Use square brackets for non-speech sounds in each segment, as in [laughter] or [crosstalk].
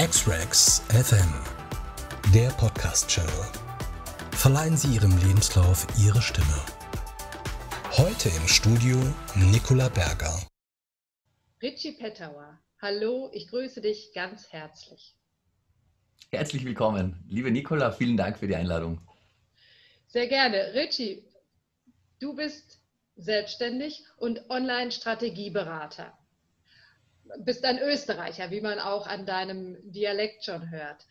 X-Rex FM, der Podcast-Channel. Verleihen Sie Ihrem Lebenslauf Ihre Stimme. Heute im Studio Nicola Berger. Richie Pettauer, hallo, ich grüße dich ganz herzlich. Herzlich willkommen, liebe Nicola, vielen Dank für die Einladung. Sehr gerne. Richie, du bist selbstständig und Online-Strategieberater. Bist ein Österreicher, wie man auch an deinem Dialekt schon hört.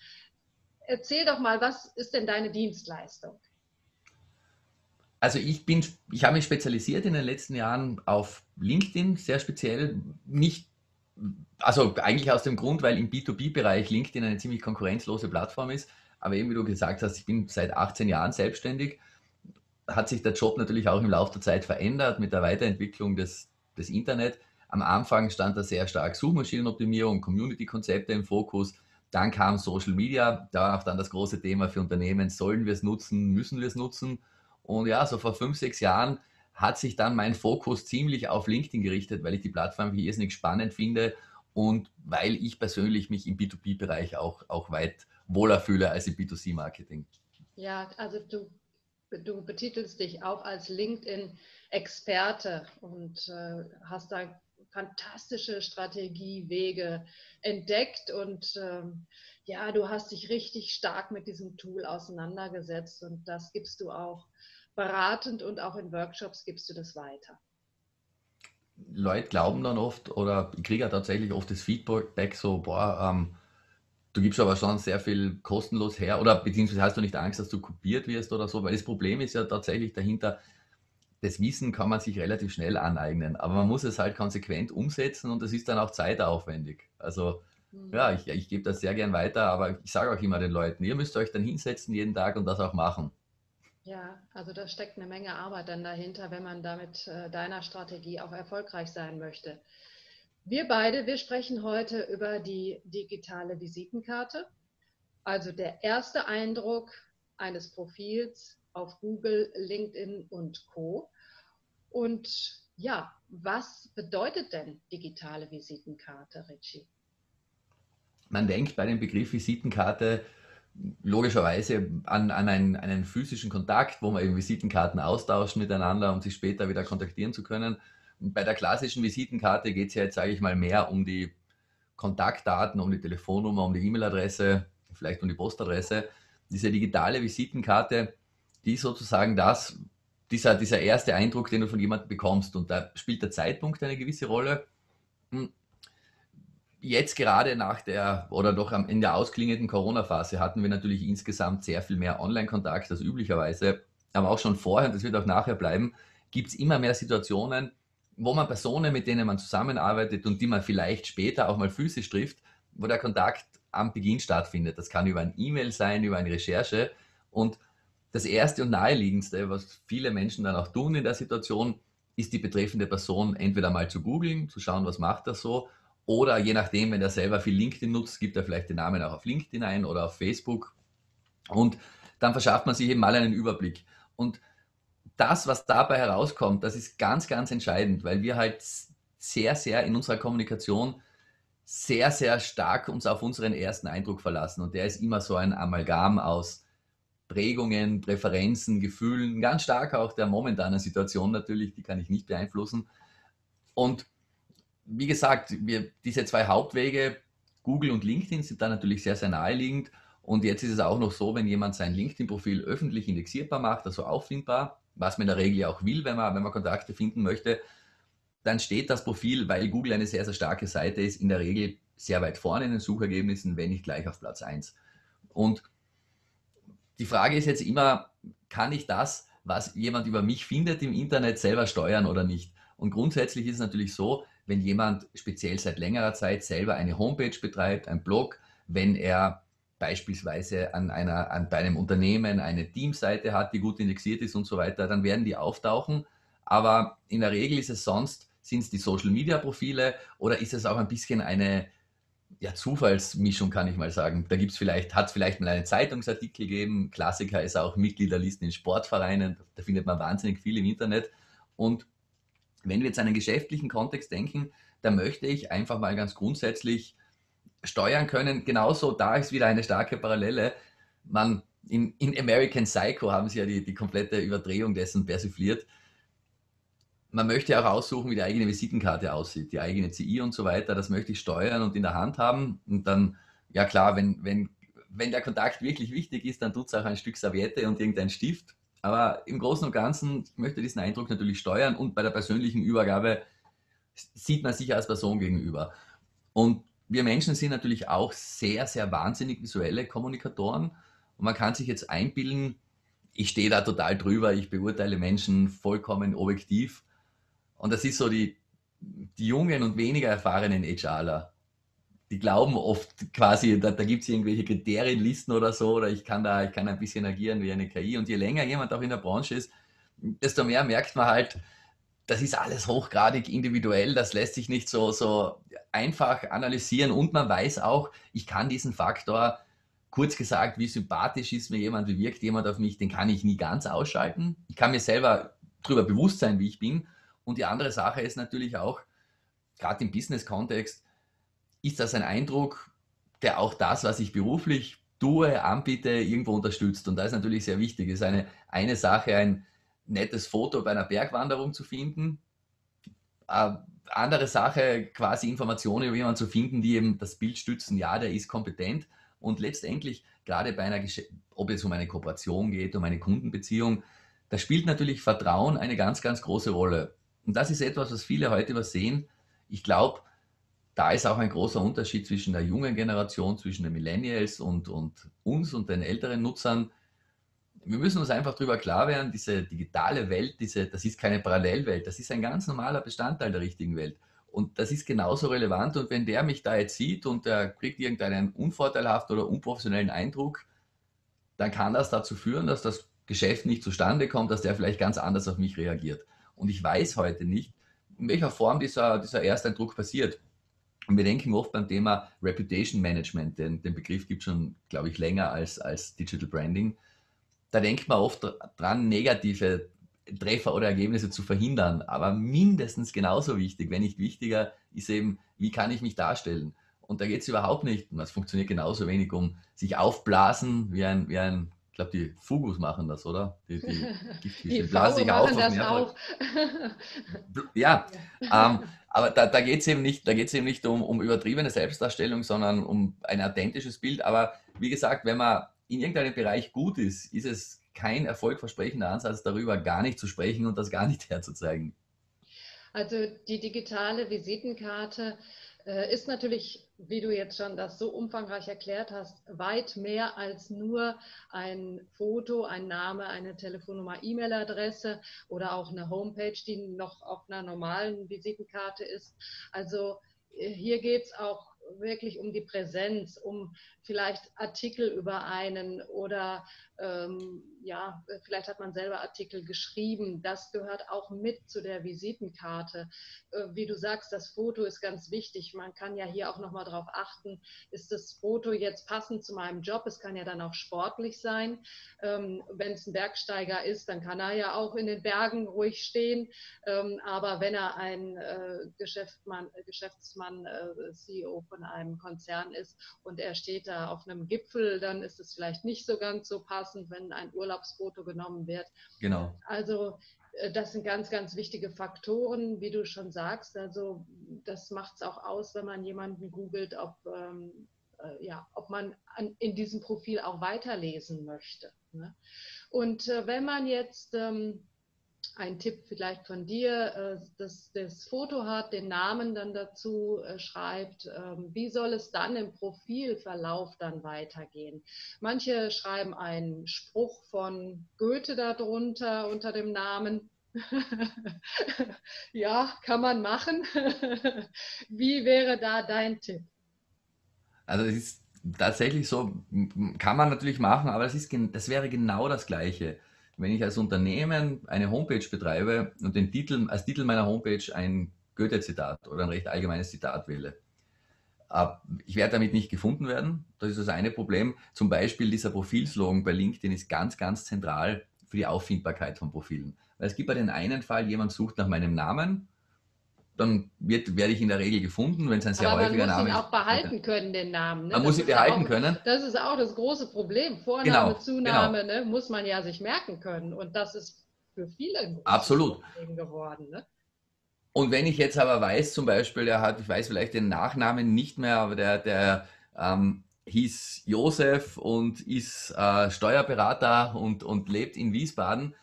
Erzähl doch mal, was ist denn deine Dienstleistung? Also ich bin, ich habe mich spezialisiert in den letzten Jahren auf LinkedIn, sehr speziell, nicht, also eigentlich aus dem Grund, weil im B2B-Bereich LinkedIn eine ziemlich konkurrenzlose Plattform ist. Aber eben wie du gesagt hast, ich bin seit 18 Jahren selbstständig hat sich der Job natürlich auch im Laufe der Zeit verändert mit der Weiterentwicklung des, des Internet. Am Anfang stand da sehr stark Suchmaschinenoptimierung, Community-Konzepte im Fokus. Dann kam Social Media, da war auch dann das große Thema für Unternehmen, sollen wir es nutzen, müssen wir es nutzen. Und ja, so vor fünf, sechs Jahren hat sich dann mein Fokus ziemlich auf LinkedIn gerichtet, weil ich die Plattform wie irrsinnig spannend finde und weil ich persönlich mich im B2B-Bereich auch, auch weit wohler fühle als im B2C-Marketing. Ja, also du du betitelst dich auch als LinkedIn-Experte und äh, hast da fantastische Strategiewege entdeckt. Und ähm, ja, du hast dich richtig stark mit diesem Tool auseinandergesetzt. Und das gibst du auch beratend und auch in Workshops gibst du das weiter. Leute glauben dann oft oder ich kriege ja tatsächlich oft das Feedback so, boah, ähm, Du gibst aber schon sehr viel kostenlos her. Oder beziehungsweise hast du nicht Angst, dass du kopiert wirst oder so, weil das Problem ist ja tatsächlich dahinter, das Wissen kann man sich relativ schnell aneignen, aber man muss es halt konsequent umsetzen und das ist dann auch zeitaufwendig. Also mhm. ja, ich, ich gebe das sehr gern weiter, aber ich sage auch immer den Leuten, ihr müsst euch dann hinsetzen jeden Tag und das auch machen. Ja, also da steckt eine Menge Arbeit dann dahinter, wenn man damit äh, deiner Strategie auch erfolgreich sein möchte. Wir beide, wir sprechen heute über die digitale Visitenkarte, also der erste Eindruck eines Profils auf Google, LinkedIn und Co. Und ja, was bedeutet denn digitale Visitenkarte, Richie? Man denkt bei dem Begriff Visitenkarte logischerweise an, an einen, einen physischen Kontakt, wo man eben Visitenkarten austauscht miteinander, um sich später wieder kontaktieren zu können. Bei der klassischen Visitenkarte geht es ja jetzt, sage ich mal, mehr um die Kontaktdaten, um die Telefonnummer, um die E-Mail-Adresse, vielleicht um die Postadresse. Diese digitale Visitenkarte, die sozusagen das, dieser, dieser erste Eindruck, den du von jemandem bekommst. Und da spielt der Zeitpunkt eine gewisse Rolle. Hm. Jetzt gerade nach der oder doch in der ausklingenden Corona-Phase hatten wir natürlich insgesamt sehr viel mehr Online-Kontakt als üblicherweise. Aber auch schon vorher, und das wird auch nachher bleiben, gibt es immer mehr Situationen, wo man Personen, mit denen man zusammenarbeitet und die man vielleicht später auch mal physisch trifft, wo der Kontakt am Beginn stattfindet. Das kann über ein E-Mail sein, über eine Recherche. Und das Erste und Naheliegendste, was viele Menschen dann auch tun in der Situation, ist die betreffende Person entweder mal zu googeln, zu schauen, was macht er so, oder je nachdem, wenn er selber viel LinkedIn nutzt, gibt er vielleicht den Namen auch auf LinkedIn ein oder auf Facebook. Und dann verschafft man sich eben mal einen Überblick. Und das, was dabei herauskommt, das ist ganz, ganz entscheidend, weil wir halt sehr, sehr in unserer Kommunikation sehr, sehr stark uns auf unseren ersten Eindruck verlassen. Und der ist immer so ein Amalgam aus Prägungen, Präferenzen, Gefühlen, ganz stark auch der momentanen Situation natürlich, die kann ich nicht beeinflussen. Und wie gesagt, wir, diese zwei Hauptwege, Google und LinkedIn, sind da natürlich sehr, sehr naheliegend. Und jetzt ist es auch noch so, wenn jemand sein LinkedIn-Profil öffentlich indexierbar macht, also auffindbar, was man in der Regel auch will, wenn man, wenn man Kontakte finden möchte, dann steht das Profil, weil Google eine sehr, sehr starke Seite ist, in der Regel sehr weit vorne in den Suchergebnissen, wenn nicht gleich auf Platz 1. Und die Frage ist jetzt immer, kann ich das, was jemand über mich findet im Internet, selber steuern oder nicht? Und grundsätzlich ist es natürlich so, wenn jemand speziell seit längerer Zeit selber eine Homepage betreibt, ein Blog, wenn er beispielsweise an einer, an, bei einem Unternehmen eine Teamseite hat, die gut indexiert ist und so weiter, dann werden die auftauchen. Aber in der Regel ist es sonst, sind es die Social Media Profile oder ist es auch ein bisschen eine ja, Zufallsmischung, kann ich mal sagen. Da gibt es vielleicht, hat es vielleicht mal einen Zeitungsartikel gegeben. Klassiker ist auch Mitgliederlisten in Sportvereinen. Da findet man wahnsinnig viel im Internet. Und wenn wir jetzt einen geschäftlichen Kontext denken, da möchte ich einfach mal ganz grundsätzlich steuern können. Genauso da ist wieder eine starke Parallele. Man, in, in American Psycho haben sie ja die, die komplette Überdrehung dessen persifliert. Man möchte auch aussuchen, wie die eigene Visitenkarte aussieht, die eigene CI und so weiter. Das möchte ich steuern und in der Hand haben. Und dann, ja klar, wenn, wenn, wenn der Kontakt wirklich wichtig ist, dann tut es auch ein Stück Serviette und irgendein Stift. Aber im Großen und Ganzen ich möchte diesen Eindruck natürlich steuern und bei der persönlichen Übergabe sieht man sich als Person gegenüber. Und wir Menschen sind natürlich auch sehr, sehr wahnsinnig visuelle Kommunikatoren. Und man kann sich jetzt einbilden, ich stehe da total drüber, ich beurteile Menschen vollkommen objektiv. Und das ist so die, die jungen und weniger erfahrenen HRler. Die glauben oft quasi, da, da gibt es irgendwelche Kriterienlisten oder so, oder ich kann da, ich kann ein bisschen agieren wie eine KI. Und je länger jemand auch in der Branche ist, desto mehr merkt man halt, das ist alles hochgradig individuell, das lässt sich nicht so, so einfach analysieren und man weiß auch, ich kann diesen Faktor, kurz gesagt, wie sympathisch ist mir jemand, wie wirkt jemand auf mich, den kann ich nie ganz ausschalten. Ich kann mir selber darüber bewusst sein, wie ich bin. Und die andere Sache ist natürlich auch, gerade im Business-Kontext, ist das ein Eindruck, der auch das, was ich beruflich tue, anbiete, irgendwo unterstützt. Und das ist natürlich sehr wichtig. Es ist eine, eine Sache, ein, nettes Foto bei einer Bergwanderung zu finden. Äh, andere Sache, quasi Informationen über jemanden zu finden, die eben das Bild stützen, ja, der ist kompetent. Und letztendlich, gerade bei einer, Gesch ob es um eine Kooperation geht, um eine Kundenbeziehung, da spielt natürlich Vertrauen eine ganz, ganz große Rolle. Und das ist etwas, was viele heute übersehen. Ich glaube, da ist auch ein großer Unterschied zwischen der jungen Generation, zwischen den Millennials und, und uns und den älteren Nutzern wir müssen uns einfach darüber klar werden, diese digitale Welt, diese, das ist keine Parallelwelt, das ist ein ganz normaler Bestandteil der richtigen Welt. Und das ist genauso relevant. Und wenn der mich da jetzt sieht und der kriegt irgendeinen unvorteilhaften oder unprofessionellen Eindruck, dann kann das dazu führen, dass das Geschäft nicht zustande kommt, dass der vielleicht ganz anders auf mich reagiert. Und ich weiß heute nicht, in welcher Form dieser, dieser Ersteindruck passiert. Und wir denken oft beim Thema Reputation Management, denn den Begriff gibt es schon, glaube ich, länger als, als Digital Branding da denkt man oft dran, negative Treffer oder Ergebnisse zu verhindern. Aber mindestens genauso wichtig, wenn nicht wichtiger, ist eben, wie kann ich mich darstellen? Und da geht es überhaupt nicht, und das funktioniert genauso wenig um sich aufblasen, wie ein, wie ein ich glaube, die Fugus machen das, oder? Die, die [laughs] die blasen sich auf. Das auch. [laughs] ja, [laughs] ähm, aber da, da geht es eben nicht, eben nicht um, um übertriebene Selbstdarstellung, sondern um ein authentisches Bild. Aber wie gesagt, wenn man in irgendeinem Bereich gut ist, ist es kein erfolgversprechender Ansatz, darüber gar nicht zu sprechen und das gar nicht herzuzeigen. Also die digitale Visitenkarte äh, ist natürlich, wie du jetzt schon das so umfangreich erklärt hast, weit mehr als nur ein Foto, ein Name, eine Telefonnummer, E-Mail-Adresse oder auch eine Homepage, die noch auf einer normalen Visitenkarte ist. Also äh, hier geht es auch wirklich um die Präsenz, um vielleicht Artikel über einen oder ähm, ja, vielleicht hat man selber Artikel geschrieben. Das gehört auch mit zu der Visitenkarte. Äh, wie du sagst, das Foto ist ganz wichtig. Man kann ja hier auch nochmal darauf achten, ist das Foto jetzt passend zu meinem Job? Es kann ja dann auch sportlich sein. Ähm, wenn es ein Bergsteiger ist, dann kann er ja auch in den Bergen ruhig stehen. Ähm, aber wenn er ein äh, Geschäftsmann, Geschäftsmann äh, CEO von einem Konzern ist und er steht da auf einem Gipfel, dann ist es vielleicht nicht so ganz so passend, wenn ein Urlaubsfoto genommen wird. Genau. Also äh, das sind ganz, ganz wichtige Faktoren, wie du schon sagst. Also das macht es auch aus, wenn man jemanden googelt, ob, ähm, äh, ja, ob man an, in diesem Profil auch weiterlesen möchte. Ne? Und äh, wenn man jetzt ähm, ein Tipp vielleicht von dir, äh, dass das Foto hat, den Namen dann dazu äh, schreibt, ähm, wie soll es dann im Profilverlauf dann weitergehen? Manche schreiben einen Spruch von Goethe darunter unter dem Namen. [laughs] ja, kann man machen. [laughs] wie wäre da dein Tipp? Also es ist tatsächlich so, kann man natürlich machen, aber das, ist, das wäre genau das Gleiche wenn ich als Unternehmen eine Homepage betreibe und den Titel, als Titel meiner Homepage ein Goethe-Zitat oder ein recht allgemeines Zitat wähle. Ich werde damit nicht gefunden werden. Das ist das eine Problem. Zum Beispiel dieser Profilslogan bei LinkedIn ist ganz, ganz zentral für die Auffindbarkeit von Profilen. Weil es gibt bei den einen Fall, jemand sucht nach meinem Namen dann wird, werde ich in der Regel gefunden, wenn es ein sehr Aber häufiger Name ist. Man muss ihn auch behalten können, den Namen. Ne? Man das muss ihn behalten auch, können. Das ist auch das große Problem. Vorname, genau, Zunahme genau. Ne, muss man ja sich merken können. Und das ist für viele ein Absolut. Problem geworden. Ne? Und wenn ich jetzt aber weiß, zum Beispiel, der hat, ich weiß vielleicht den Nachnamen nicht mehr, aber der, der ähm, hieß Josef und ist äh, Steuerberater und, und lebt in Wiesbaden,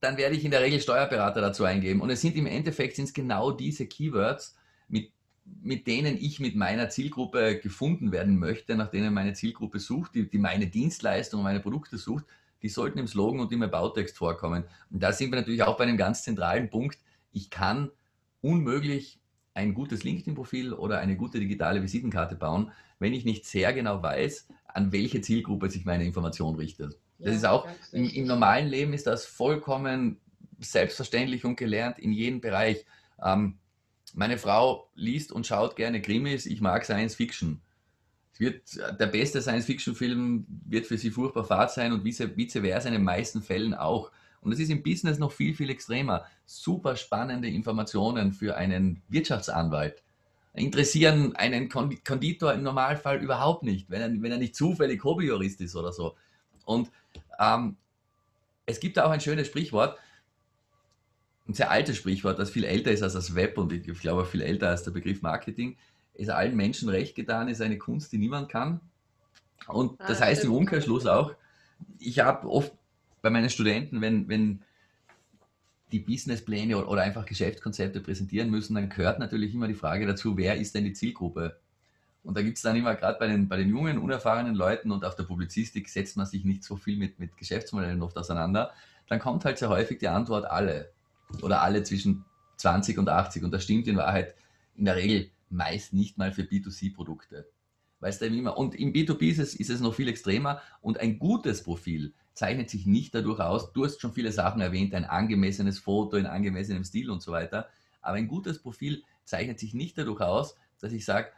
dann werde ich in der Regel Steuerberater dazu eingeben. Und es sind im Endeffekt sind genau diese Keywords, mit, mit denen ich mit meiner Zielgruppe gefunden werden möchte, nach denen meine Zielgruppe sucht, die, die meine Dienstleistung meine Produkte sucht, die sollten im Slogan und im Bautext vorkommen. Und da sind wir natürlich auch bei einem ganz zentralen Punkt. Ich kann unmöglich ein gutes LinkedIn-Profil oder eine gute digitale Visitenkarte bauen, wenn ich nicht sehr genau weiß, an welche Zielgruppe sich meine Information richtet. Das ja, ist auch, im, im, normalen Leben ist das vollkommen selbstverständlich und gelernt in jedem Bereich. Ähm, meine Frau liest und schaut gerne Krimis, ich mag Science Fiction. Es wird, der beste Science-Fiction-Film wird für sie furchtbar fad sein und vice, vice versa in den meisten Fällen auch. Und das ist im Business noch viel, viel extremer. Super spannende Informationen für einen Wirtschaftsanwalt interessieren einen Konditor im Normalfall überhaupt nicht, wenn er, wenn er nicht zufällig Hobbyjurist ist oder so. Und ähm, es gibt da auch ein schönes Sprichwort, ein sehr altes Sprichwort, das viel älter ist als das Web und ich glaube viel älter als der Begriff Marketing. Es ist allen Menschen recht getan, ist eine Kunst, die niemand kann. Und das ah, heißt im Umkehrschluss auch, ich habe oft bei meinen Studenten, wenn, wenn die Businesspläne oder einfach Geschäftskonzepte präsentieren müssen, dann gehört natürlich immer die Frage dazu, wer ist denn die Zielgruppe? Und da gibt es dann immer, gerade bei den, bei den jungen, unerfahrenen Leuten und auf der Publizistik setzt man sich nicht so viel mit, mit Geschäftsmodellen oft auseinander, dann kommt halt sehr häufig die Antwort alle oder alle zwischen 20 und 80. Und das stimmt in Wahrheit in der Regel meist nicht mal für B2C-Produkte. Weißt du, immer, und im B2B ist es, ist es noch viel extremer und ein gutes Profil zeichnet sich nicht dadurch aus, du hast schon viele Sachen erwähnt, ein angemessenes Foto in angemessenem Stil und so weiter, aber ein gutes Profil zeichnet sich nicht dadurch aus, dass ich sage,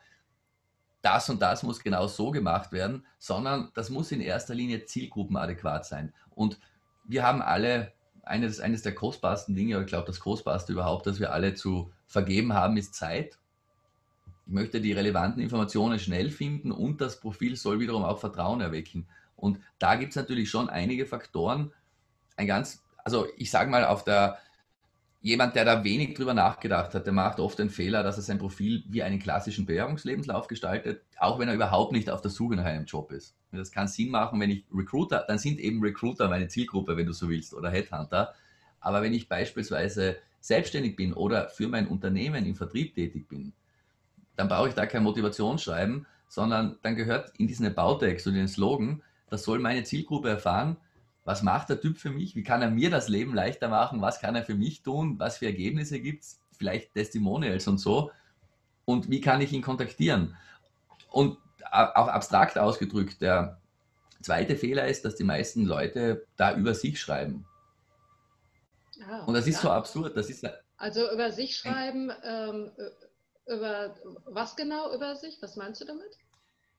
das und das muss genau so gemacht werden, sondern das muss in erster Linie zielgruppenadäquat sein. Und wir haben alle, eines, eines der kostbarsten Dinge, ich glaube das kostbarste überhaupt, das wir alle zu vergeben haben, ist Zeit. Ich möchte die relevanten Informationen schnell finden und das Profil soll wiederum auch Vertrauen erwecken. Und da gibt es natürlich schon einige Faktoren. Ein ganz, also ich sage mal, auf der, jemand, der da wenig drüber nachgedacht hat, der macht oft den Fehler, dass er sein Profil wie einen klassischen Bewerbungslebenslauf gestaltet, auch wenn er überhaupt nicht auf der Suche nach einem Job ist. Das kann Sinn machen, wenn ich Recruiter, dann sind eben Recruiter meine Zielgruppe, wenn du so willst, oder Headhunter. Aber wenn ich beispielsweise selbstständig bin oder für mein Unternehmen im Vertrieb tätig bin, dann brauche ich da kein Motivationsschreiben, sondern dann gehört in diesen About-Text und den Slogan das soll meine Zielgruppe erfahren. Was macht der Typ für mich? Wie kann er mir das Leben leichter machen? Was kann er für mich tun? Was für Ergebnisse gibt es? Vielleicht Testimonials und so. Und wie kann ich ihn kontaktieren? Und auch abstrakt ausgedrückt, der zweite Fehler ist, dass die meisten Leute da über sich schreiben. Ah, und das ist ja. so absurd. Das ist also über sich schreiben, ähm, über was genau über sich? Was meinst du damit?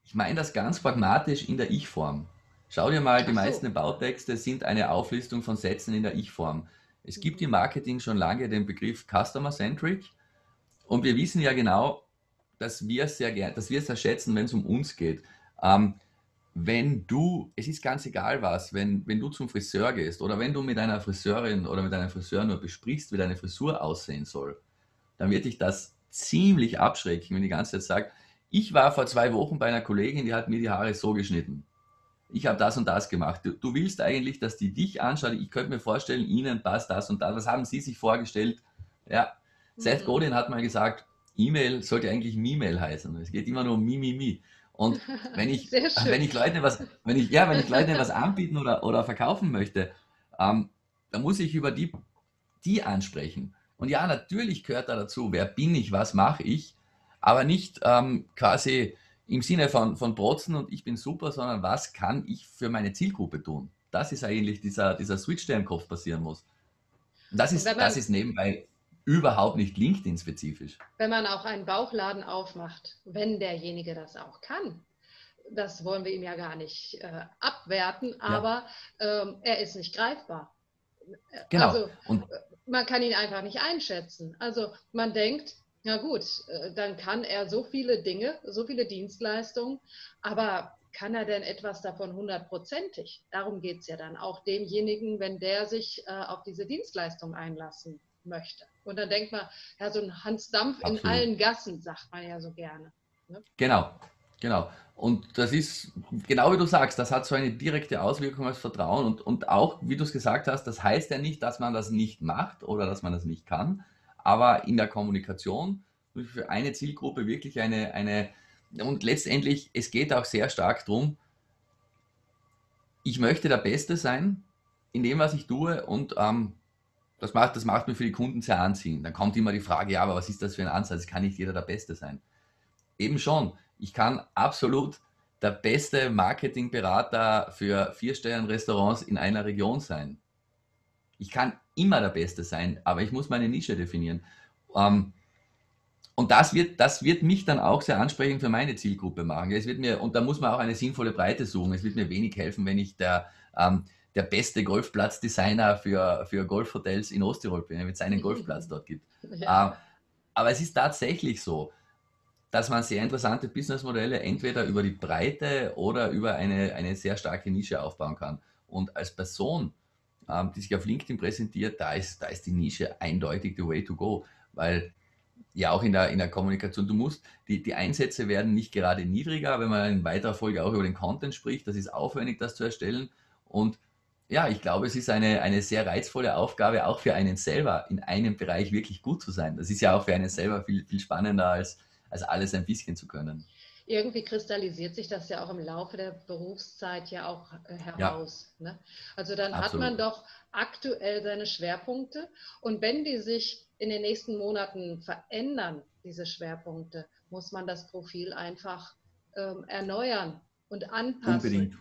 Ich meine das ganz pragmatisch in der Ich-Form. Schau dir mal, die so. meisten Bautexte sind eine Auflistung von Sätzen in der Ich-Form. Es gibt im Marketing schon lange den Begriff Customer-Centric und wir wissen ja genau, dass wir sehr gerne, dass wir es sehr schätzen, wenn es um uns geht. Ähm, wenn du, es ist ganz egal was, wenn, wenn du zum Friseur gehst oder wenn du mit einer Friseurin oder mit einem Friseur nur besprichst, wie deine Frisur aussehen soll, dann wird dich das ziemlich abschrecken, wenn die ganze Zeit sagt, ich war vor zwei Wochen bei einer Kollegin, die hat mir die Haare so geschnitten ich habe das und das gemacht. Du, du, willst eigentlich, dass die dich anschauen. Ich könnte mir vorstellen, ihnen passt das und das. Was haben sie sich vorgestellt? Ja, mhm. Seth Godin hat mal gesagt, E-Mail sollte eigentlich Me-Mail heißen. Es geht immer nur um Mi, Mi, Mi. Und [laughs] wenn ich, wenn ich Leuten was, wenn ich, ja, wenn ich Leuten was anbieten oder, oder verkaufen möchte, ähm, dann muss ich über die, die ansprechen. Und ja, natürlich gehört da dazu, wer bin ich, was mache ich, aber nicht ähm, quasi im Sinne von, von Protzen und ich bin super, sondern was kann ich für meine Zielgruppe tun? Das ist eigentlich dieser, dieser Switch, der im Kopf passieren muss. Und das ist, man, das ist nebenbei überhaupt nicht LinkedIn-spezifisch. Wenn man auch einen Bauchladen aufmacht, wenn derjenige das auch kann, das wollen wir ihm ja gar nicht äh, abwerten, aber ja. ähm, er ist nicht greifbar. Genau. Also, und man kann ihn einfach nicht einschätzen. Also man denkt, na gut, äh, dann kann er so viele Dinge, so viele Dienstleistungen, aber kann er denn etwas davon hundertprozentig? Darum geht es ja dann auch demjenigen, wenn der sich äh, auf diese Dienstleistung einlassen möchte. Und dann denkt man, ja, so ein Hans Dampf Absolut. in allen Gassen, sagt man ja so gerne. Ne? Genau, genau. Und das ist, genau wie du sagst, das hat so eine direkte Auswirkung als Vertrauen. Und, und auch, wie du es gesagt hast, das heißt ja nicht, dass man das nicht macht oder dass man das nicht kann. Aber in der Kommunikation für eine Zielgruppe wirklich eine, eine und letztendlich, es geht auch sehr stark darum, ich möchte der Beste sein in dem, was ich tue und ähm, das, macht, das macht mir für die Kunden sehr anziehend. Dann kommt immer die Frage, ja, aber was ist das für ein Ansatz? Kann nicht jeder der Beste sein? Eben schon. Ich kann absolut der beste Marketingberater für Vier-Sterne-Restaurants in einer Region sein. Ich kann immer der Beste sein, aber ich muss meine Nische definieren. Ähm, und das wird, das wird mich dann auch sehr ansprechend für meine Zielgruppe machen. Es wird mir, und da muss man auch eine sinnvolle Breite suchen. Es wird mir wenig helfen, wenn ich der, ähm, der beste Golfplatzdesigner für, für Golfhotels in Osttirol bin, wenn es einen [laughs] Golfplatz dort gibt. Ja. Ähm, aber es ist tatsächlich so, dass man sehr interessante Businessmodelle entweder über die Breite oder über eine, eine sehr starke Nische aufbauen kann. Und als Person, ähm, die sich auf LinkedIn präsentiert, da ist, da ist die Nische eindeutig the way to go. Weil ja auch in der, in der Kommunikation, du musst, die, die Einsätze werden nicht gerade niedriger, wenn man in weiterer Folge auch über den Content spricht, das ist aufwendig, das zu erstellen. Und ja, ich glaube, es ist eine, eine sehr reizvolle Aufgabe, auch für einen selber in einem Bereich wirklich gut zu sein. Das ist ja auch für einen selber viel, viel spannender, als, als alles ein bisschen zu können. Irgendwie kristallisiert sich das ja auch im Laufe der Berufszeit ja auch äh, heraus. Ja. Ne? Also dann Absolut. hat man doch aktuell seine Schwerpunkte und wenn die sich in den nächsten Monaten verändern, diese Schwerpunkte, muss man das Profil einfach ähm, erneuern und anpassen. Unbedingt.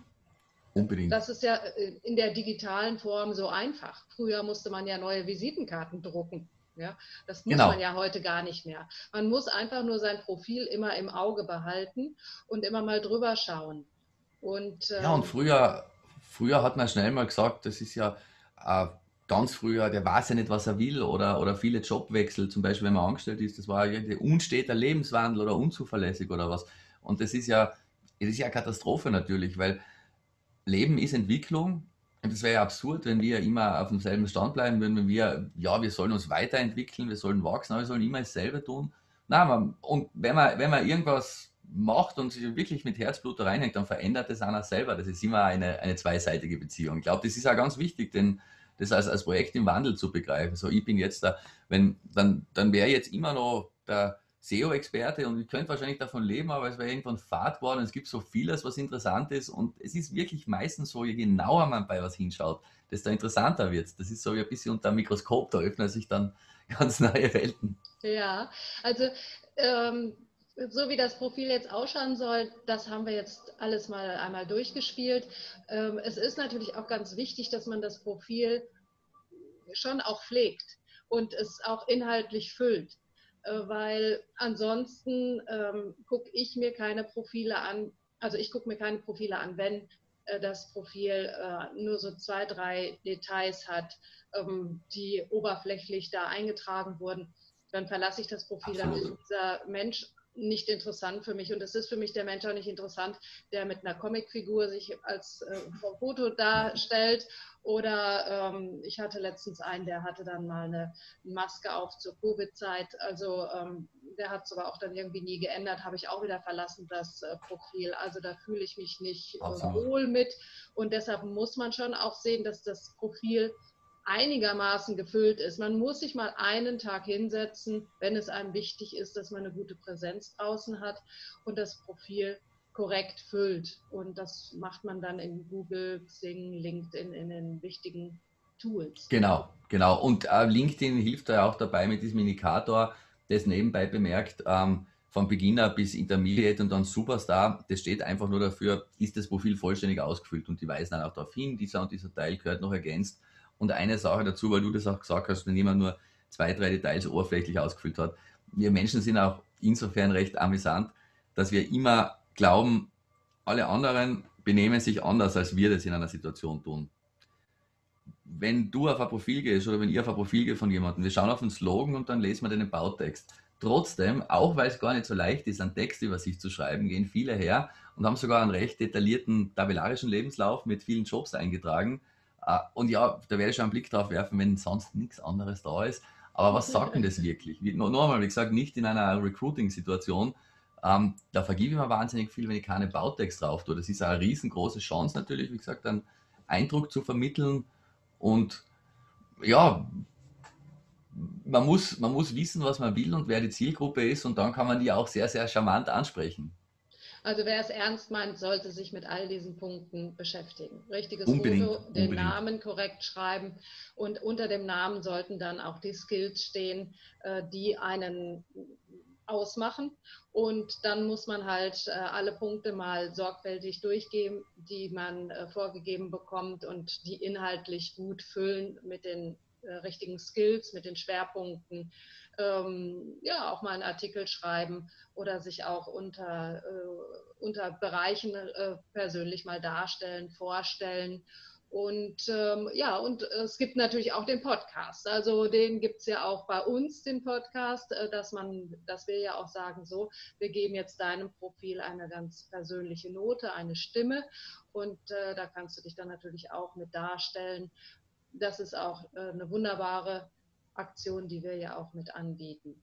Unbedingt. Das ist ja äh, in der digitalen Form so einfach. Früher musste man ja neue Visitenkarten drucken. Ja, das muss genau. man ja heute gar nicht mehr. Man muss einfach nur sein Profil immer im Auge behalten und immer mal drüber schauen. Und, ähm, ja, und früher, früher hat man schnell mal gesagt, das ist ja äh, ganz früher, der weiß ja nicht, was er will oder, oder viele Jobwechsel, zum Beispiel wenn man angestellt ist, das war irgendwie unsteter Lebenswandel oder unzuverlässig oder was. Und das ist ja, das ist ja eine Katastrophe natürlich, weil Leben ist Entwicklung es wäre ja absurd, wenn wir immer auf demselben Stand bleiben würden, wenn wir, ja, wir sollen uns weiterentwickeln, wir sollen wachsen, aber wir sollen immer dasselbe tun. Nein, man, und wenn man, wenn man irgendwas macht und sich wirklich mit Herzblut reinhängt, dann verändert es einer selber. Das ist immer eine, eine zweiseitige Beziehung. Ich glaube, das ist auch ganz wichtig, denn das als, als Projekt im Wandel zu begreifen. So, ich bin jetzt da, wenn, dann, dann wäre jetzt immer noch der SEO-Experte und ich könnte wahrscheinlich davon leben, aber es wäre irgendwann Fahrt geworden. Es gibt so vieles, was interessant ist und es ist wirklich meistens so, je genauer man bei was hinschaut, desto interessanter wird es. Das ist so wie ein bisschen unter dem Mikroskop, da öffnen sich dann [laughs] ganz neue Welten. Ja, also ähm, so wie das Profil jetzt ausschauen soll, das haben wir jetzt alles mal einmal durchgespielt. Ähm, es ist natürlich auch ganz wichtig, dass man das Profil schon auch pflegt und es auch inhaltlich füllt, weil ansonsten ähm, gucke ich mir keine Profile an, also ich gucke mir keine Profile an, wenn äh, das Profil äh, nur so zwei, drei Details hat, ähm, die oberflächlich da eingetragen wurden. Dann verlasse ich das Profil, dann ist dieser Mensch nicht interessant für mich. Und es ist für mich der Mensch auch nicht interessant, der mit einer Comicfigur sich als äh, Foto darstellt. Oder ähm, ich hatte letztens einen, der hatte dann mal eine Maske auf zur Covid-Zeit. Also ähm, der hat es aber auch dann irgendwie nie geändert, habe ich auch wieder verlassen, das äh, Profil. Also da fühle ich mich nicht äh, wohl mit. Und deshalb muss man schon auch sehen, dass das Profil einigermaßen gefüllt ist. Man muss sich mal einen Tag hinsetzen, wenn es einem wichtig ist, dass man eine gute Präsenz draußen hat und das Profil korrekt füllt. Und das macht man dann in Google, Xing, LinkedIn, in den wichtigen Tools. Genau, genau. Und äh, LinkedIn hilft da auch dabei mit diesem Indikator, das nebenbei bemerkt, ähm, von Beginner bis Intermediate und dann Superstar, das steht einfach nur dafür, ist das Profil vollständig ausgefüllt und die weisen dann auch darauf hin, dieser und dieser Teil gehört noch ergänzt. Und eine Sache dazu, weil du das auch gesagt hast, wenn jemand nur zwei, drei Details oberflächlich ausgefüllt hat. Wir Menschen sind auch insofern recht amüsant, dass wir immer glauben, alle anderen benehmen sich anders, als wir das in einer Situation tun. wenn du auf ein Profil gehst oder wenn ihr auf ein Profil geht von jemandem, wir schauen auf den Slogan und dann lesen wir den Bautext. Trotzdem, auch weil es gar nicht so leicht ist, einen Text über sich zu schreiben, gehen viele her und haben sogar einen recht detaillierten tabellarischen Lebenslauf mit vielen Jobs eingetragen. Äh, und ja, da werde ich schon einen Blick drauf werfen, wenn sonst nichts anderes da ist. Aber was sagt denn das wirklich? Nochmal, wie gesagt, nicht in einer Recruiting-Situation. Ähm, da vergebe ich mir wahnsinnig viel, wenn ich keine Bautext drauf tue. Das ist eine riesengroße Chance natürlich, wie gesagt, einen Eindruck zu vermitteln. Und ja, man muss, man muss wissen, was man will und wer die Zielgruppe ist und dann kann man die auch sehr, sehr charmant ansprechen. Also wer es ernst meint, sollte sich mit all diesen Punkten beschäftigen. Richtiges unbedingt, Foto, den unbedingt. Namen korrekt schreiben und unter dem Namen sollten dann auch die Skills stehen, äh, die einen ausmachen. Und dann muss man halt äh, alle Punkte mal sorgfältig durchgehen, die man äh, vorgegeben bekommt und die inhaltlich gut füllen mit den richtigen Skills, mit den Schwerpunkten ähm, ja auch mal einen Artikel schreiben oder sich auch unter, äh, unter Bereichen äh, persönlich mal darstellen, vorstellen. Und ähm, ja, und es gibt natürlich auch den Podcast. Also den gibt es ja auch bei uns, den Podcast, äh, dass man, dass wir ja auch sagen, so, wir geben jetzt deinem Profil eine ganz persönliche Note, eine Stimme. Und äh, da kannst du dich dann natürlich auch mit darstellen. Das ist auch äh, eine wunderbare Aktion, die wir ja auch mit anbieten.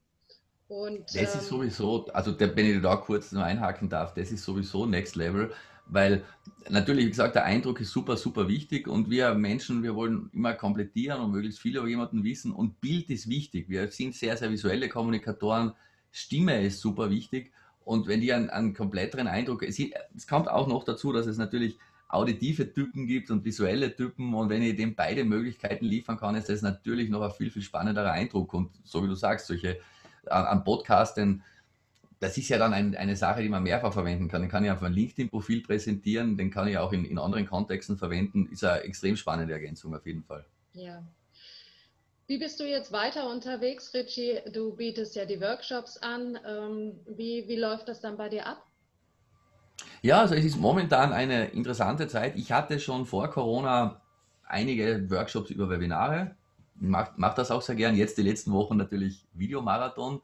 Und, das ähm, ist sowieso, also der, wenn ich da kurz noch einhaken darf, das ist sowieso Next Level, weil natürlich, wie gesagt, der Eindruck ist super, super wichtig und wir Menschen, wir wollen immer komplettieren und möglichst viel über jemanden wissen und Bild ist wichtig. Wir sind sehr, sehr visuelle Kommunikatoren, Stimme ist super wichtig und wenn die einen, einen kompletteren Eindruck, es, es kommt auch noch dazu, dass es natürlich auditive Typen gibt und visuelle Typen. Und wenn ich dem beide Möglichkeiten liefern kann, ist das natürlich noch ein viel, viel spannenderer Eindruck. Und so wie du sagst, solche am Podcast, denn das ist ja dann ein, eine Sache, die man mehrfach verwenden kann. Den kann ich auf ein LinkedIn-Profil präsentieren, den kann ich auch in, in anderen Kontexten verwenden. Ist eine extrem spannende Ergänzung auf jeden Fall. Ja. Wie bist du jetzt weiter unterwegs, Richie? Du bietest ja die Workshops an. Ähm, wie, wie läuft das dann bei dir ab? Ja, also es ist momentan eine interessante Zeit. Ich hatte schon vor Corona einige Workshops über Webinare. Ich mache mach das auch sehr gern. Jetzt die letzten Wochen natürlich Videomarathon.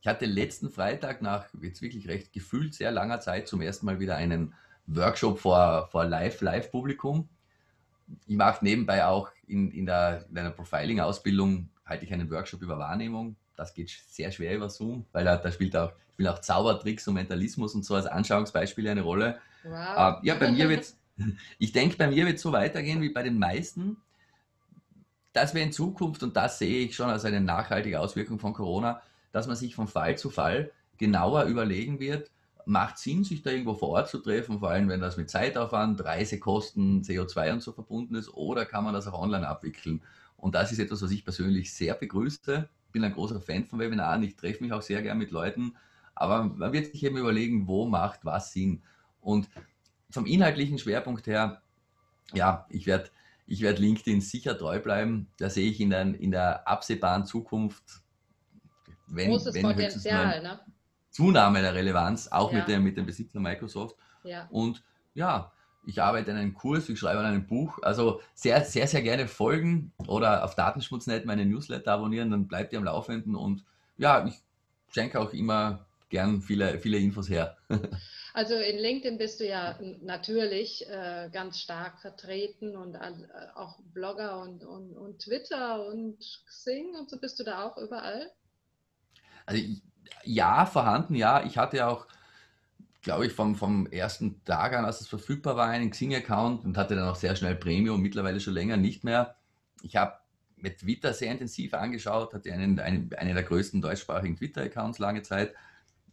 Ich hatte letzten Freitag nach jetzt wirklich recht gefühlt sehr langer Zeit zum ersten Mal wieder einen Workshop vor, vor Live-Live-Publikum. Ich mache nebenbei auch in, in, der, in einer Profiling-Ausbildung halte ich einen Workshop über Wahrnehmung das geht sehr schwer über Zoom, weil da, da spielt auch, spielen auch Zaubertricks und Mentalismus und so als Anschauungsbeispiele eine Rolle. Wow. Äh, ja, bei mir wird [laughs] ich denke, bei mir wird es so weitergehen wie bei den meisten, dass wir in Zukunft, und das sehe ich schon als eine nachhaltige Auswirkung von Corona, dass man sich von Fall zu Fall genauer überlegen wird, macht Sinn, sich da irgendwo vor Ort zu treffen, vor allem wenn das mit Zeitaufwand, Reisekosten, CO2 und so verbunden ist, oder kann man das auch online abwickeln? Und das ist etwas, was ich persönlich sehr begrüße bin ein großer Fan von Webinaren, ich treffe mich auch sehr gern mit Leuten, aber man wird sich eben überlegen, wo macht was Sinn. Und vom inhaltlichen Schwerpunkt her, ja, ich werde ich werd LinkedIn sicher treu bleiben. Da sehe ich in der, in der absehbaren Zukunft, wenn, Großes wenn Potenzial, ne? Zunahme der Relevanz, auch ja. mit, dem, mit dem Besitzer Microsoft. Ja. Und ja, ich arbeite in einem Kurs, ich schreibe an einem Buch. Also sehr, sehr, sehr gerne folgen oder auf Datenschmutznet meine Newsletter abonnieren, dann bleibt ihr am Laufenden. Und ja, ich schenke auch immer gern viele, viele Infos her. [laughs] Also in LinkedIn bist du ja natürlich äh, ganz stark vertreten und äh, auch Blogger und, und, und Twitter und Xing und so bist du da auch überall? Also ja, vorhanden, ja. Ich hatte auch glaube ich, vom, vom ersten Tag an, als es verfügbar war, einen Xing-Account und hatte dann auch sehr schnell Premium, mittlerweile schon länger nicht mehr. Ich habe mit Twitter sehr intensiv angeschaut, hatte einen, einen, einen der größten deutschsprachigen Twitter-Accounts lange Zeit.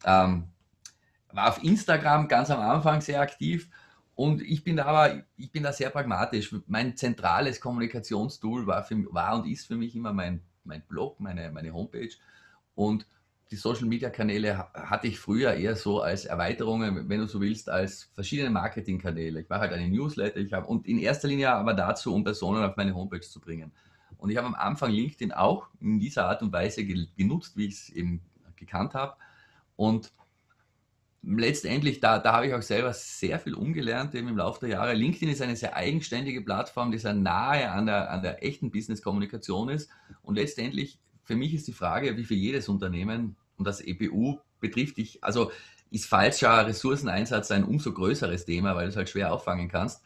Ähm, war auf Instagram ganz am Anfang sehr aktiv und ich bin da aber, ich bin da sehr pragmatisch. Mein zentrales Kommunikationstool war, für, war und ist für mich immer mein, mein Blog, meine, meine Homepage und die Social Media Kanäle hatte ich früher eher so als Erweiterungen, wenn du so willst, als verschiedene Marketingkanäle. Ich mache halt eine Newsletter, ich habe und in erster Linie aber dazu, um Personen auf meine Homepage zu bringen. Und ich habe am Anfang LinkedIn auch in dieser Art und Weise genutzt, wie ich es eben gekannt habe. Und letztendlich, da, da habe ich auch selber sehr viel umgelernt eben im Laufe der Jahre. LinkedIn ist eine sehr eigenständige Plattform, die sehr nahe an der, an der echten Business-Kommunikation ist. Und letztendlich, für mich ist die Frage, wie für jedes Unternehmen, und das EBU betrifft dich, also ist falscher Ressourceneinsatz ein umso größeres Thema, weil du es halt schwer auffangen kannst.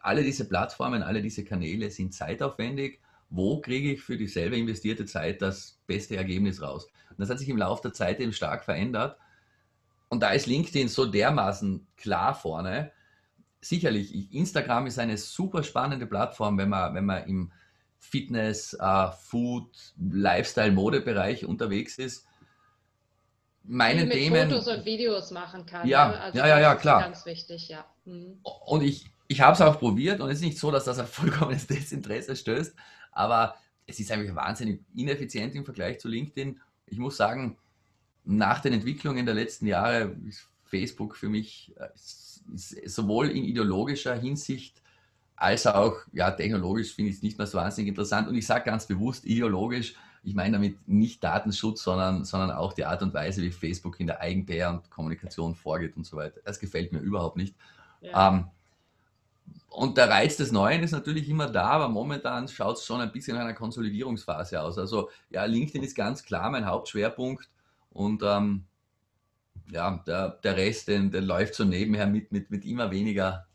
Alle diese Plattformen, alle diese Kanäle sind zeitaufwendig. Wo kriege ich für dieselbe investierte Zeit das beste Ergebnis raus? Und das hat sich im Laufe der Zeit eben stark verändert. Und da ist LinkedIn so dermaßen klar vorne. Sicherlich, Instagram ist eine super spannende Plattform, wenn man, wenn man im Fitness, uh, Food, Lifestyle, Modebereich unterwegs ist. Meine mit Themen. Fotos und Videos machen kann. Ja, ne? also ja, ja, ja, klar. Ganz wichtig, ja. Mhm. Und ich, ich habe es auch probiert und es ist nicht so, dass das auf vollkommenes [laughs] Desinteresse stößt, aber es ist eigentlich wahnsinnig ineffizient im Vergleich zu LinkedIn. Ich muss sagen, nach den Entwicklungen der letzten Jahre ist Facebook für mich äh, sowohl in ideologischer Hinsicht als auch ja, technologisch finde ich es nicht mehr so wahnsinnig interessant. Und ich sage ganz bewusst ideologisch, ich meine damit nicht Datenschutz, sondern, sondern auch die Art und Weise, wie Facebook in der Eigen-PR und Kommunikation vorgeht und so weiter. Das gefällt mir überhaupt nicht. Ja. Ähm, und der Reiz des Neuen ist natürlich immer da, aber momentan schaut es schon ein bisschen nach einer Konsolidierungsphase aus. Also ja, LinkedIn ist ganz klar mein Hauptschwerpunkt. Und ähm, ja, der, der Rest, den, der läuft so nebenher mit, mit, mit immer weniger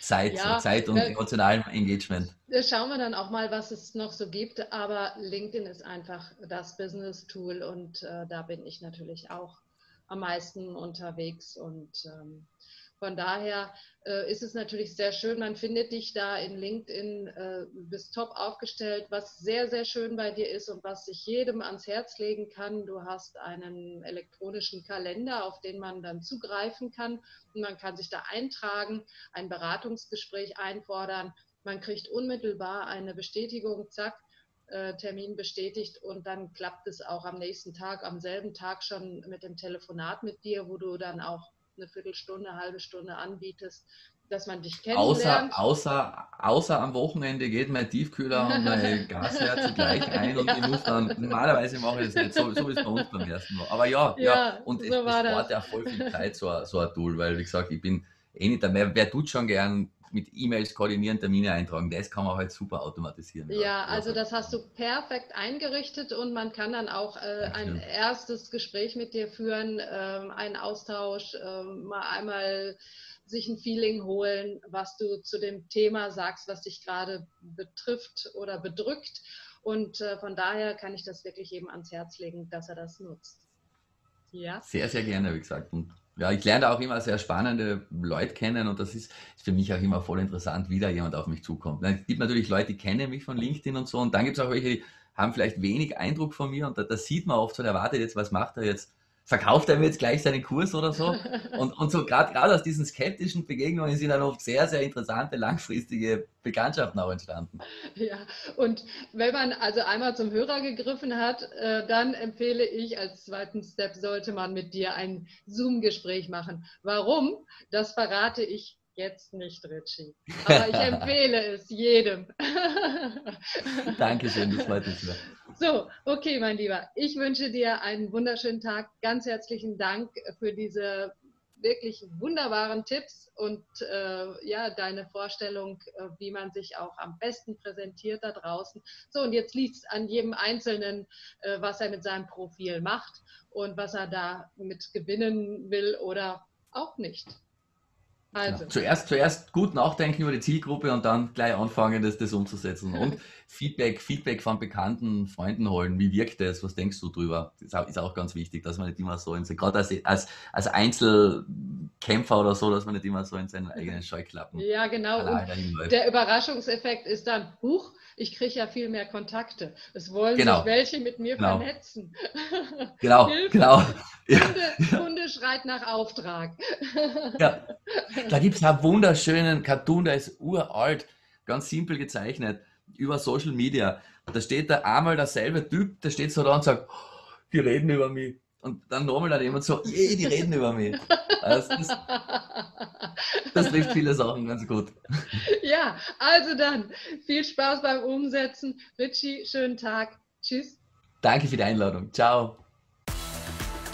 Zeit, ja, Zeit und äh, emotionalem Engagement. Schauen wir dann auch mal, was es noch so gibt. Aber LinkedIn ist einfach das Business-Tool und äh, da bin ich natürlich auch am meisten unterwegs und ähm, von daher äh, ist es natürlich sehr schön. Man findet dich da in LinkedIn, äh, bist top aufgestellt, was sehr, sehr schön bei dir ist und was ich jedem ans Herz legen kann. Du hast einen elektronischen Kalender, auf den man dann zugreifen kann und man kann sich da eintragen, ein Beratungsgespräch einfordern. Man kriegt unmittelbar eine Bestätigung, zack, äh, Termin bestätigt und dann klappt es auch am nächsten Tag, am selben Tag schon mit dem Telefonat mit dir, wo du dann auch eine Viertelstunde, eine halbe Stunde anbietest, dass man dich kennenlernt. Außer, außer, außer am Wochenende geht mein Tiefkühler und mein [laughs] Gasherz gleich ein und ich muss dann, normalerweise mache ich das nicht, so, so wie es bei uns beim ersten Mal. Aber ja, ja, ja und so es, es spart ja voll viel Zeit, so, so ein Tool, weil wie gesagt, ich bin eh nicht da, wer, wer tut schon gern mit E-Mails koordinieren, Termine eintragen. Das kann man halt super automatisieren. Ja, also das hast du perfekt eingerichtet und man kann dann auch äh, ein erstes Gespräch mit dir führen, äh, einen Austausch, äh, mal einmal sich ein Feeling holen, was du zu dem Thema sagst, was dich gerade betrifft oder bedrückt. Und äh, von daher kann ich das wirklich jedem ans Herz legen, dass er das nutzt. Ja. Sehr, sehr gerne, wie gesagt. Und ja, ich lerne auch immer sehr spannende Leute kennen und das ist für mich auch immer voll interessant, wie da jemand auf mich zukommt. Es gibt natürlich Leute, die kennen mich von LinkedIn und so und dann gibt es auch welche, die haben vielleicht wenig Eindruck von mir und da, da sieht man oft so, der wartet jetzt, was macht er jetzt? Verkauft er mir jetzt gleich seinen Kurs oder so. Und, und so gerade aus diesen skeptischen Begegnungen sind dann oft sehr, sehr interessante, langfristige Bekanntschaften auch entstanden. Ja, und wenn man also einmal zum Hörer gegriffen hat, äh, dann empfehle ich als zweiten Step, sollte man mit dir ein Zoom-Gespräch machen. Warum? Das verrate ich jetzt nicht, Richie. Aber ich [laughs] empfehle es jedem. Dankeschön, das freut mich sehr. So, okay, mein Lieber. Ich wünsche dir einen wunderschönen Tag. Ganz herzlichen Dank für diese wirklich wunderbaren Tipps und äh, ja, deine Vorstellung, äh, wie man sich auch am besten präsentiert da draußen. So, und jetzt liegt es an jedem Einzelnen, äh, was er mit seinem Profil macht und was er da mit gewinnen will oder auch nicht. Also. Ja, zuerst, zuerst gut nachdenken über die Zielgruppe und dann gleich anfangen, das, das umzusetzen. Und [laughs] Feedback, Feedback von bekannten Freunden holen. Wie wirkt das? Was denkst du drüber? Das ist auch, ist auch ganz wichtig, dass man nicht immer so in gerade als, als, als Einzelkämpfer oder so, dass man nicht immer so in seinen eigenen Scheuklappen. [laughs] Ja, genau. Der Überraschungseffekt ist dann, huch, ich kriege ja viel mehr Kontakte. Es wollen genau. sich welche mit mir genau. vernetzen. [laughs] Genau, genau. Kunde, ja. Kunde schreit nach Auftrag. Ja. [laughs] Da gibt es einen wunderschönen Cartoon, der ist uralt, ganz simpel gezeichnet, über Social Media. Da steht da einmal derselbe Typ, der steht so da und sagt, oh, die reden über mich. Und dann nochmal dann jemand so, je, die reden über mich. Also das, das trifft viele Sachen ganz gut. Ja, also dann viel Spaß beim Umsetzen. Richie, schönen Tag. Tschüss. Danke für die Einladung. Ciao.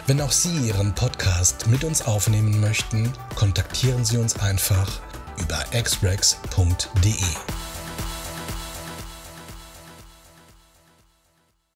Wenn auch Sie Ihren Podcast mit uns aufnehmen möchten, kontaktieren Sie uns einfach über xrex.de.